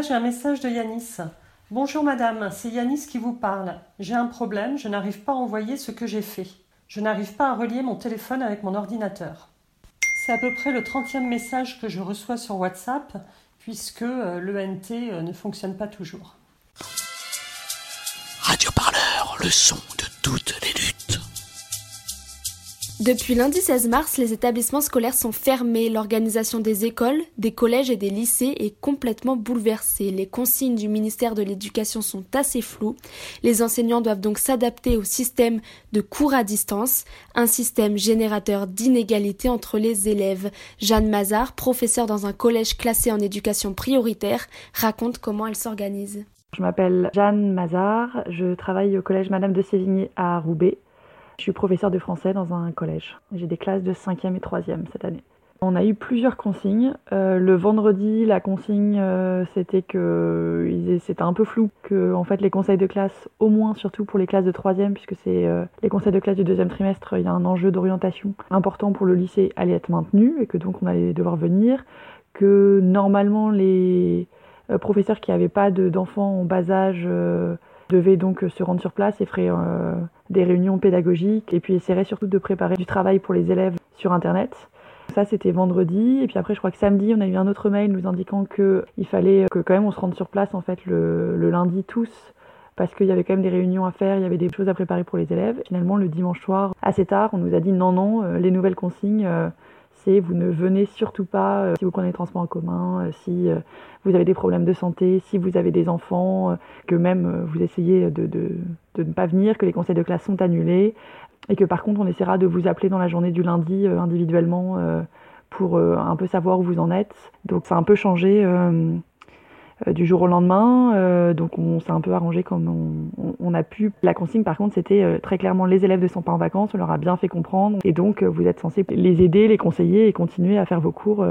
J'ai un message de Yanis. Bonjour madame, c'est Yanis qui vous parle. J'ai un problème, je n'arrive pas à envoyer ce que j'ai fait. Je n'arrive pas à relier mon téléphone avec mon ordinateur. C'est à peu près le 30e message que je reçois sur WhatsApp, puisque euh, l'ENT euh, ne fonctionne pas toujours. Radio Parleur, le son de toutes les. Depuis lundi 16 mars, les établissements scolaires sont fermés. L'organisation des écoles, des collèges et des lycées est complètement bouleversée. Les consignes du ministère de l'Éducation sont assez floues. Les enseignants doivent donc s'adapter au système de cours à distance, un système générateur d'inégalités entre les élèves. Jeanne Mazard, professeure dans un collège classé en éducation prioritaire, raconte comment elle s'organise. Je m'appelle Jeanne Mazard, je travaille au collège Madame de Sévigné à Roubaix. Je suis professeur de français dans un collège. J'ai des classes de 5e et 3e cette année. On a eu plusieurs consignes. Euh, le vendredi, la consigne, euh, c'était que c'était un peu flou, que en fait les conseils de classe, au moins surtout pour les classes de 3e, puisque c'est euh, les conseils de classe du deuxième trimestre, il y a un enjeu d'orientation important pour le lycée, allait être maintenu et que donc on allait devoir venir. Que normalement les professeurs qui n'avaient pas d'enfants en bas âge devait donc euh, se rendre sur place et ferait euh, des réunions pédagogiques et puis essaierait surtout de préparer du travail pour les élèves sur Internet. Ça, c'était vendredi. Et puis après, je crois que samedi, on a eu un autre mail nous indiquant qu'il fallait que quand même on se rende sur place en fait le, lundi tous parce qu'il y avait quand même des réunions à faire, il y avait des choses à préparer pour les élèves. Finalement, le dimanche soir, assez tard, on nous a dit non, non, euh, les nouvelles consignes, vous ne venez surtout pas euh, si vous prenez les transports en commun, euh, si euh, vous avez des problèmes de santé, si vous avez des enfants, que même vous essayez de, de, ne pas venir, que les conseils de classe sont annulés, et que par contre on essaiera de vous appeler dans la journée du lundi individuellement pour un peu savoir où vous en êtes. Donc ça a un peu changé du jour au lendemain. Euh, donc on s'est un peu arrangé comme on, a pu. La consigne par contre c'était euh, très clairement les élèves ne sont pas en vacances, on leur a bien fait comprendre et donc vous êtes censé les aider, les conseiller et continuer à faire vos cours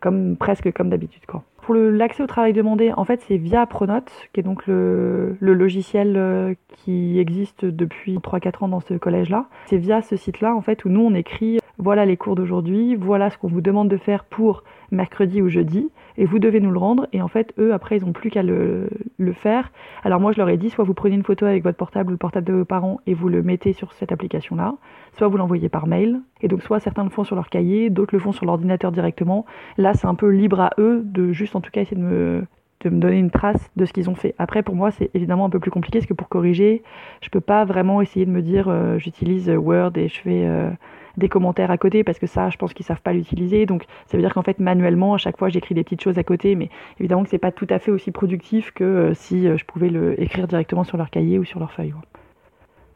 comme presque comme d'habitude. Pour l'accès au travail demandé, en fait, c'est via Pronote, qui est donc le, le logiciel qui existe depuis 3-4 ans dans ce collège-là. C'est via ce site-là, en fait, où nous, on écrit voilà les cours d'aujourd'hui, voilà ce qu'on vous demande de faire pour mercredi ou jeudi et vous devez nous le rendre. Et en fait, eux, après, ils n'ont plus qu'à le, le, faire. Alors moi, je leur ai dit, soit vous prenez une photo avec votre portable ou le portable de vos parents et vous le mettez sur cette application-là, soit vous l'envoyez par mail. Et donc, soit certains le font sur leur cahier, d'autres le font sur l'ordinateur directement. Là, c'est un peu libre à eux de juste, en tout cas, essayer de me de me donner une trace de ce qu'ils ont fait. Après, pour moi, c'est évidemment un peu plus compliqué parce que pour corriger, je peux pas vraiment essayer de me dire euh, j'utilise Word et je fais euh, des commentaires à côté parce que ça, je pense qu'ils savent pas l'utiliser. Donc, ça veut dire qu'en fait, manuellement, à chaque fois, j'écris des petites choses à côté, mais évidemment que c'est pas tout à fait aussi productif que euh, si euh, je pouvais le écrire directement sur leur cahier ou sur leur feuille.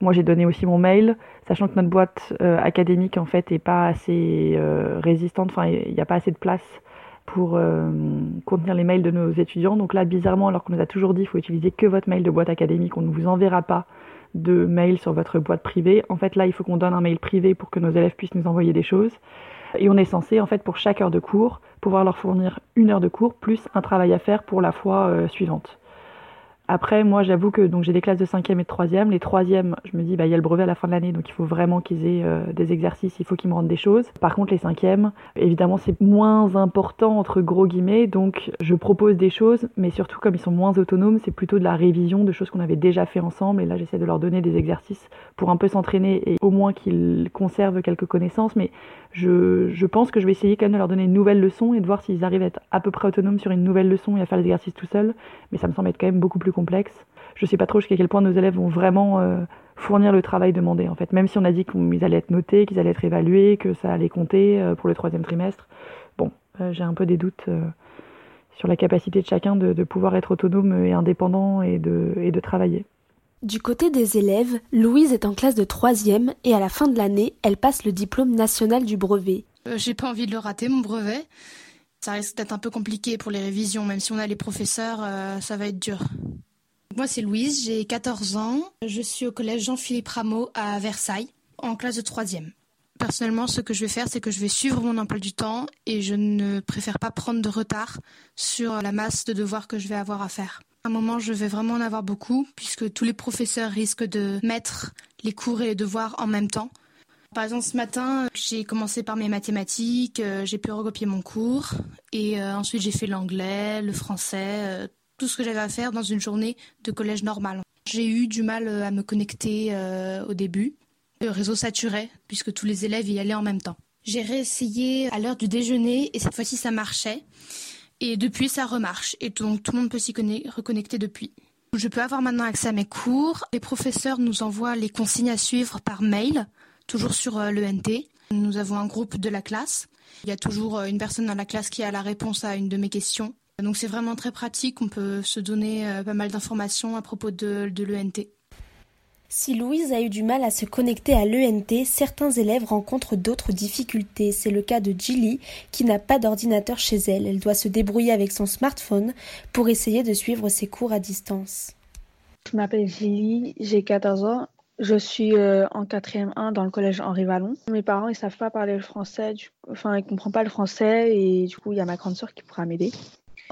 Moi, j'ai donné aussi mon mail, sachant que notre boîte euh, académique en fait est pas assez résistante. Enfin, il n'y a pas assez de place pour contenir les mails de nos étudiants. Donc là, bizarrement, alors qu'on nous a toujours dit, qu'il faut utiliser que votre mail de boîte académique, on ne vous enverra pas de mails sur votre boîte privée. En fait, là, il faut qu'on donne un mail privé pour que nos élèves puissent nous envoyer des choses. Et on est censé, en fait, pour chaque heure de cours, pouvoir leur fournir une heure de cours plus un travail à faire pour la fois euh, suivante. Après, moi, j'avoue que donc j'ai des classes de 5e et de 3e. Les 3e, je me dis, bah, il y a le brevet à la fin de l'année, donc il faut vraiment qu'ils aient euh, des exercices, il faut qu'ils me rendent des choses. Par contre, les 5e, évidemment, c'est moins important, entre gros guillemets, donc je propose des choses, mais surtout, comme ils sont moins autonomes, c'est plutôt de la révision de choses qu'on avait déjà fait ensemble. Et là, j'essaie de leur donner des exercices pour un peu s'entraîner et au moins qu'ils conservent quelques connaissances. Mais je, je, pense que je vais essayer quand même de leur donner une nouvelle leçon et de voir s'ils arrivent à être à peu près autonomes sur une nouvelle leçon et à faire les exercices tout seuls. Mais ça me semble être quand même beaucoup plus complexe. Je sais pas trop jusqu'à quel point nos élèves vont vraiment euh, fournir le travail demandé en fait. Même si on a dit qu'ils allaient être notés, qu'ils allaient être évalués, que ça allait compter euh, pour le troisième trimestre. Bon, euh, j'ai un peu des doutes sur la capacité de chacun de, de, pouvoir être autonome et indépendant et de, et de travailler. Du côté des élèves, Louise est en classe de troisième et à la fin de l'année, elle passe le diplôme national du brevet. J'ai pas envie de le rater, mon brevet. Ça risque d'être un peu compliqué pour les révisions, même si on a les professeurs, ça va être dur. Moi, c'est Louise, j'ai 14 ans. Je suis au collège Jean-Philippe Rameau à Versailles, en classe de 3e. Personnellement, ce que je vais faire, c'est que je vais suivre mon emploi du temps et je ne préfère pas prendre de retard sur la masse de devoirs que je vais avoir à faire. À un moment, je vais vraiment en avoir beaucoup, puisque tous les professeurs risquent de mettre les cours et les devoirs en même temps. Par exemple, ce matin, j'ai commencé par mes mathématiques, euh, j'ai pu recopier mon cours, et euh, ensuite j'ai fait l'anglais, le français, euh, tout ce que j'avais à faire dans une journée de collège normal. J'ai eu du mal à me connecter au début. Le réseau saturait, puisque tous les élèves y allaient en même temps. J'ai réessayé à l'heure du déjeuner, et cette fois-ci ça marchait. Et depuis, ça remarche, et donc tout le monde peut s'y reconnecter depuis. Je peux avoir maintenant accès à mes cours. Les professeurs nous envoient les consignes à suivre par mail toujours sur euh, l'ENT. Nous avons un groupe de la classe. Il y a toujours euh, une personne dans la classe qui a la réponse à une de mes questions. Donc c'est vraiment très pratique, on peut se donner euh, pas mal d'informations à propos de, de l'ENT. Si Louise a eu du mal à se connecter à l'ENT, certains élèves rencontrent d'autres difficultés. C'est le cas de Jilly, qui n'a pas d'ordinateur chez elle. Elle doit se débrouiller avec son smartphone pour essayer de suivre ses cours à distance. Je m'appelle Jilly, j'ai 14 ans je suis euh, en quatrième 1 dans le collège Henri Vallon. Mes parents, ils savent pas parler le français, enfin, ils comprennent pas le français et du coup, il y a ma grande sœur qui pourra m'aider.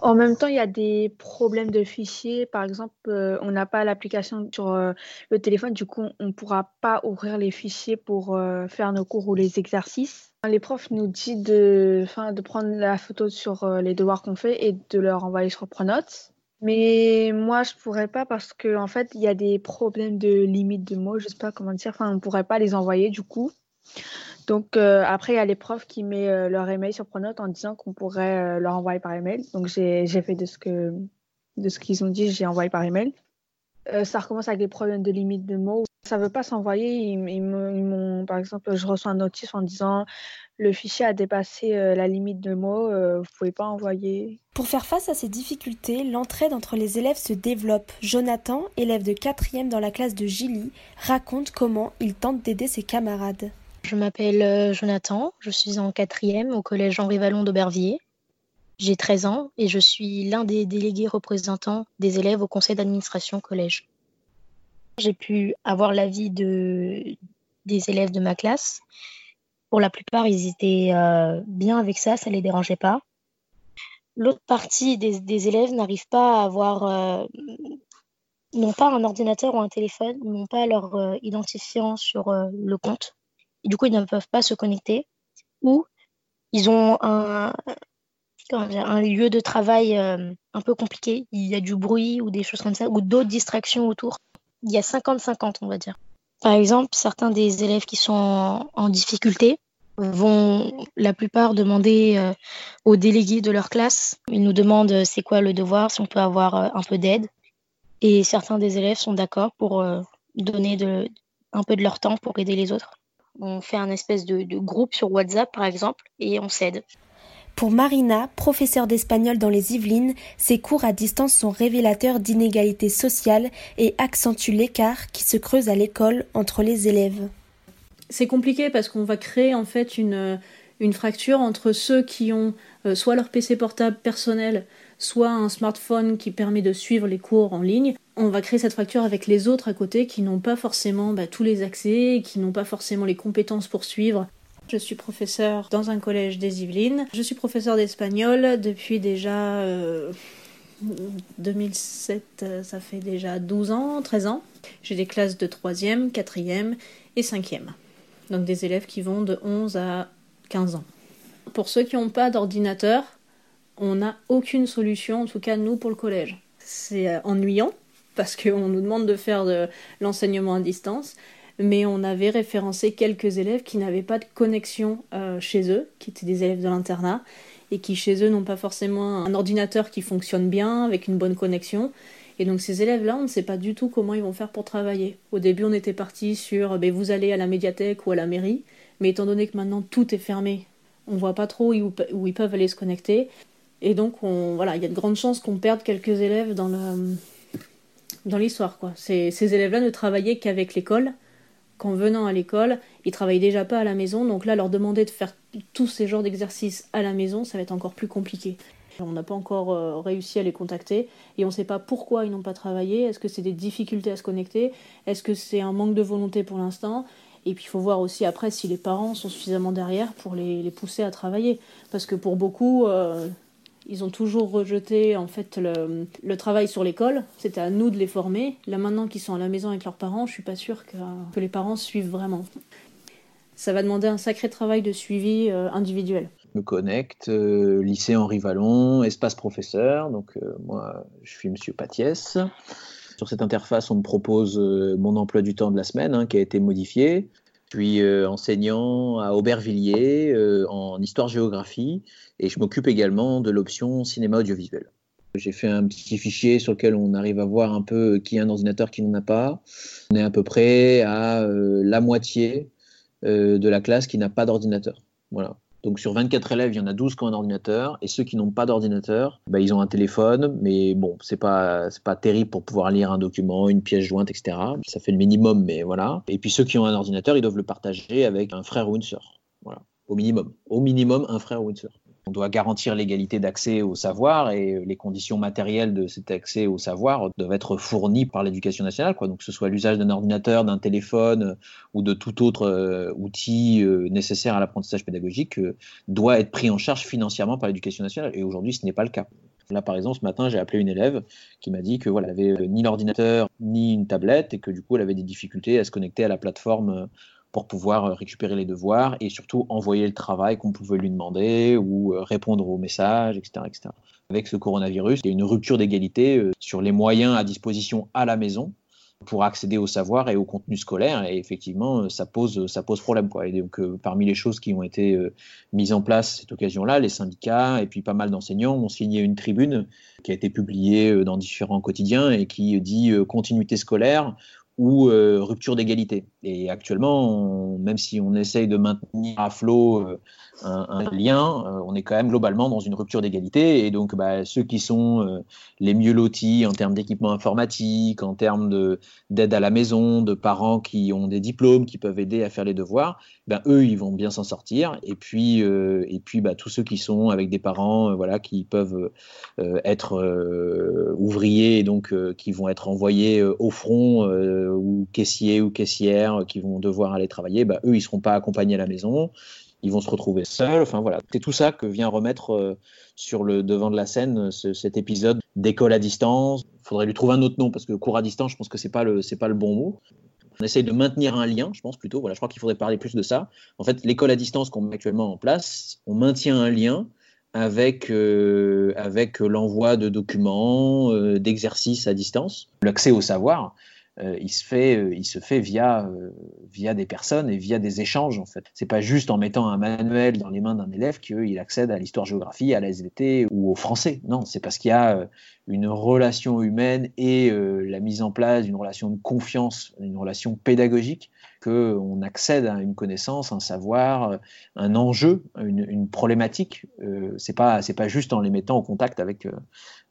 En même temps, il y a des problèmes de fichiers. Par exemple, euh, on n'a pas l'application sur euh, le téléphone, du coup, on ne pourra pas ouvrir les fichiers pour faire nos cours ou les exercices. Les profs nous disent de, prendre la photo sur les devoirs qu'on fait et de leur envoyer sur Pronote. Mais moi, je pourrais pas parce que en fait, il y a des problèmes de limite de mots. Je sais pas comment dire. Enfin, on pourrait pas les envoyer du coup. Donc euh, après, il y a les profs qui mettent euh, leur email sur Pronote en disant qu'on pourrait euh, leur envoyer par email. Donc j'ai fait de ce qu'ils ont dit, j'ai envoyé par email. ça recommence avec des problèmes de limite de mots. Ça veut pas s'envoyer. Par exemple, je reçois un notice en disant le fichier a dépassé la limite de mots, vous pouvez pas envoyer. Pour faire face à ces difficultés, l'entraide entre les élèves se développe. Jonathan, élève de 4 dans la classe de Gilly, raconte comment il tente d'aider ses camarades. Je m'appelle euh, Jonathan, je suis en 4 au collège Henri Vallon d'Aubervilliers. J'ai 13 ans et je suis l'un des délégués représentants des élèves au conseil d'administration collège. J'ai pu avoir l'avis de, des élèves de ma classe pour la plupart, ils étaient euh, bien avec ça, ça les dérangeait pas. L'autre partie des, élèves n'arrivent pas à avoir, euh, n'ont pas un ordinateur ou un téléphone, n'ont pas leur identifiant sur le compte. Du coup, ils ne peuvent pas se connecter. Ou ils ont un, lieu de travail un peu compliqué. Il y a du bruit ou des choses comme ça, ou d'autres distractions autour. Il y a 50-50, on va dire. Par exemple, certains des élèves qui sont en, difficulté vont la plupart demander euh, aux délégués de leur classe. Ils nous demandent euh, c'est quoi le devoir, si on peut avoir euh, un peu d'aide. Et certains des élèves sont d'accord pour donner un peu de leur temps pour aider les autres. On fait un espèce de groupe sur WhatsApp, par exemple, et on s'aide. Pour Marina, professeure d'espagnol dans les Yvelines, ces cours à distance sont révélateurs d'inégalités sociales et accentuent l'écart qui se creuse à l'école entre les élèves. C'est compliqué parce qu'on va créer en fait une, une fracture entre ceux qui ont euh, soit leur PC portable personnel, soit un smartphone qui permet de suivre les cours en ligne. On va créer cette fracture avec les autres à côté qui n'ont pas forcément bah, tous les accès, qui n'ont pas forcément les compétences pour suivre. Je suis professeur dans un collège des Yvelines. Je suis professeur d'espagnol depuis déjà 2007, euh, euh, ça fait déjà 12 ans, 13 ans. J'ai des classes de 3e, 4e et 5e. Donc des élèves qui vont de 11 à 15 ans. Pour ceux qui n'ont pas d'ordinateur, on n'a aucune solution, en tout cas nous pour le collège. C'est euh, ennuyant parce qu'on nous demande de faire de l'enseignement à distance, mais on avait référencé quelques élèves qui n'avaient pas de connexion euh, chez eux, qui étaient des élèves de l'internat, et qui chez eux n'ont pas forcément un ordinateur qui fonctionne bien, avec une bonne connexion. Et donc ces élèves-là, on ne sait pas du tout comment ils vont faire pour travailler. Au début, on était parti sur ben, vous allez à la médiathèque ou à la mairie, mais étant donné que maintenant tout est fermé, on voit pas trop où, ils peuvent aller se connecter. Et donc, on, voilà, il y a de grandes chances qu'on perde quelques élèves dans dans l'histoire. Quoi. Ces, élèves-là ne travaillaient qu'avec l'école, qu'en venant à l'école, ils travaillent déjà pas à la maison, donc là, leur demander de faire tous ces genres d'exercices à la maison, ça va être encore plus compliqué. On n'a pas encore euh, réussi à les contacter et on ne sait pas pourquoi ils n'ont pas travaillé. Est-ce que c'est des difficultés à se connecter? Est-ce que c'est un manque de volonté pour l'instant? Et puis il faut voir aussi après si les parents sont suffisamment derrière pour les, pousser à travailler. Parce que pour beaucoup, euh, ils ont toujours rejeté en fait le, travail sur l'école. C'était à nous de les former. Là maintenant qu'ils sont à la maison avec leurs parents, je suis pas sûre que, les parents suivent vraiment. Ça va demander un sacré travail de suivi individuel me connecte, lycée Henri Vallon, espace professeur. Donc moi, je suis Monsieur Patiès. Sur cette interface, on me propose mon emploi du temps de la semaine hein, qui a été modifié. Je suis enseignant à Aubervilliers en histoire-géographie et je m'occupe également de l'option cinéma audiovisuel. J'ai fait un petit fichier sur lequel on arrive à voir un peu qui a un ordinateur, qui n'en a pas. On est à peu près à la moitié de la classe qui n'a pas d'ordinateur. Voilà. Donc sur 24 élèves, il y en a 12 qui ont un ordinateur, et ceux qui n'ont pas d'ordinateur, bah, ils ont un téléphone, mais bon, c'est pas c'est pas terrible pour pouvoir lire un document, une pièce jointe, etc. Ça fait le minimum, mais voilà. Et puis ceux qui ont un ordinateur, ils doivent le partager avec un frère ou une sœur. Voilà, au minimum. Au minimum, un frère ou une sœur. On doit garantir l'égalité d'accès au savoir et les conditions matérielles de cet accès au savoir doivent être fournies par l'éducation nationale. Donc que ce soit l'usage d'un ordinateur, d'un téléphone ou de tout autre euh, outil euh, nécessaire à l'apprentissage pédagogique euh, doit être pris en charge financièrement par l'éducation nationale. Et aujourd'hui, ce n'est pas le cas. Là, par exemple, ce matin, j'ai appelé une élève qui m'a dit que voilà, ni l'ordinateur ni une tablette et que du coup, elle avait des difficultés à se connecter à la plateforme pour pouvoir euh, récupérer les devoirs et surtout envoyer le travail qu'on pouvait lui demander ou euh, répondre aux messages, etc., etc. Avec ce coronavirus, il y a une rupture d'égalité euh, sur les moyens à disposition à la maison pour accéder au savoir et au contenu scolaire. Et effectivement, ça pose, ça pose problème. Donc, parmi les choses qui ont été mises en place cette occasion-là, les syndicats et puis pas mal d'enseignants ont signé une tribune qui a été publiée dans différents quotidiens et qui dit continuité scolaire ou euh, rupture d'égalité. Et actuellement, même si on essaye de maintenir à flot euh, un, lien, euh, on est quand même globalement dans une rupture d'égalité. Et donc, bah, ceux qui sont les mieux lotis en termes d'équipement informatique, en termes d'aide à la maison, de parents qui ont des diplômes, qui peuvent aider à faire les devoirs, ben, eux, ils vont bien s'en sortir. Et puis, et puis bah, tous ceux qui sont avec des parents voilà, qui peuvent être ouvriers et donc qui vont être envoyés au front ou caissiers ou caissières qui vont devoir aller travailler, bah, eux, ils seront pas accompagnés à la maison, ils vont se retrouver seuls. Enfin voilà, c'est tout ça que vient remettre euh, sur le devant de la scène cet épisode d'école à distance. Il faudrait lui trouver un autre nom parce que cours à distance, je pense que c'est pas pas le bon mot. On essaye de maintenir un lien, je pense plutôt. Voilà, je crois qu'il faudrait parler plus de ça. En fait, l'école à distance qu'on met actuellement en place, on maintient un lien avec, euh, avec l'envoi de documents, euh, d'exercices à distance, l'accès au savoir. Euh, il se fait, euh, il se fait via, euh, via des personnes et via des échanges en fait. C'est pas juste en mettant un manuel dans les mains d'un élève qu'il accède à l'histoire-géographie, à la SVT ou au français. Non, c'est parce qu'il y a une relation humaine et la mise en place d'une relation de confiance, une relation pédagogique qu'on accède à une connaissance, un savoir, un enjeu, une, problématique. Euh, c'est pas c'est pas juste en les mettant en contact avec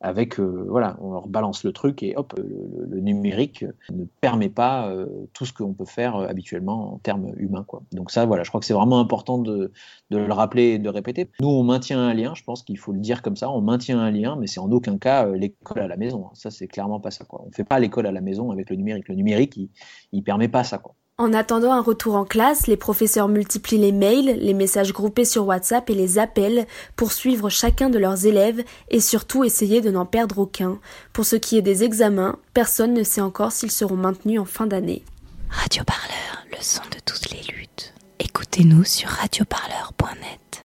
avec euh, voilà, on leur balance le truc et hop, le, numérique ne permet pas euh, tout ce qu'on peut faire euh, habituellement en termes humains quoi. Donc ça voilà, je crois que c'est vraiment important de, de, le rappeler et de répéter. Nous on maintient un lien, je pense qu'il faut le dire comme ça, on maintient un lien, mais c'est en aucun cas l'école à la maison. Ça c'est clairement pas ça quoi. On fait pas l'école à la maison avec le numérique. Le numérique il, il permet pas ça quoi. En attendant un retour en classe, les professeurs multiplient les mails, les messages groupés sur WhatsApp et les appels pour suivre chacun de leurs élèves et surtout essayer de n'en perdre aucun. Pour ce qui est des examens, personne ne sait encore s'ils seront maintenus en fin d'année. Radio Parleur, le son de toutes les luttes. Écoutez-nous sur radioparleur.net.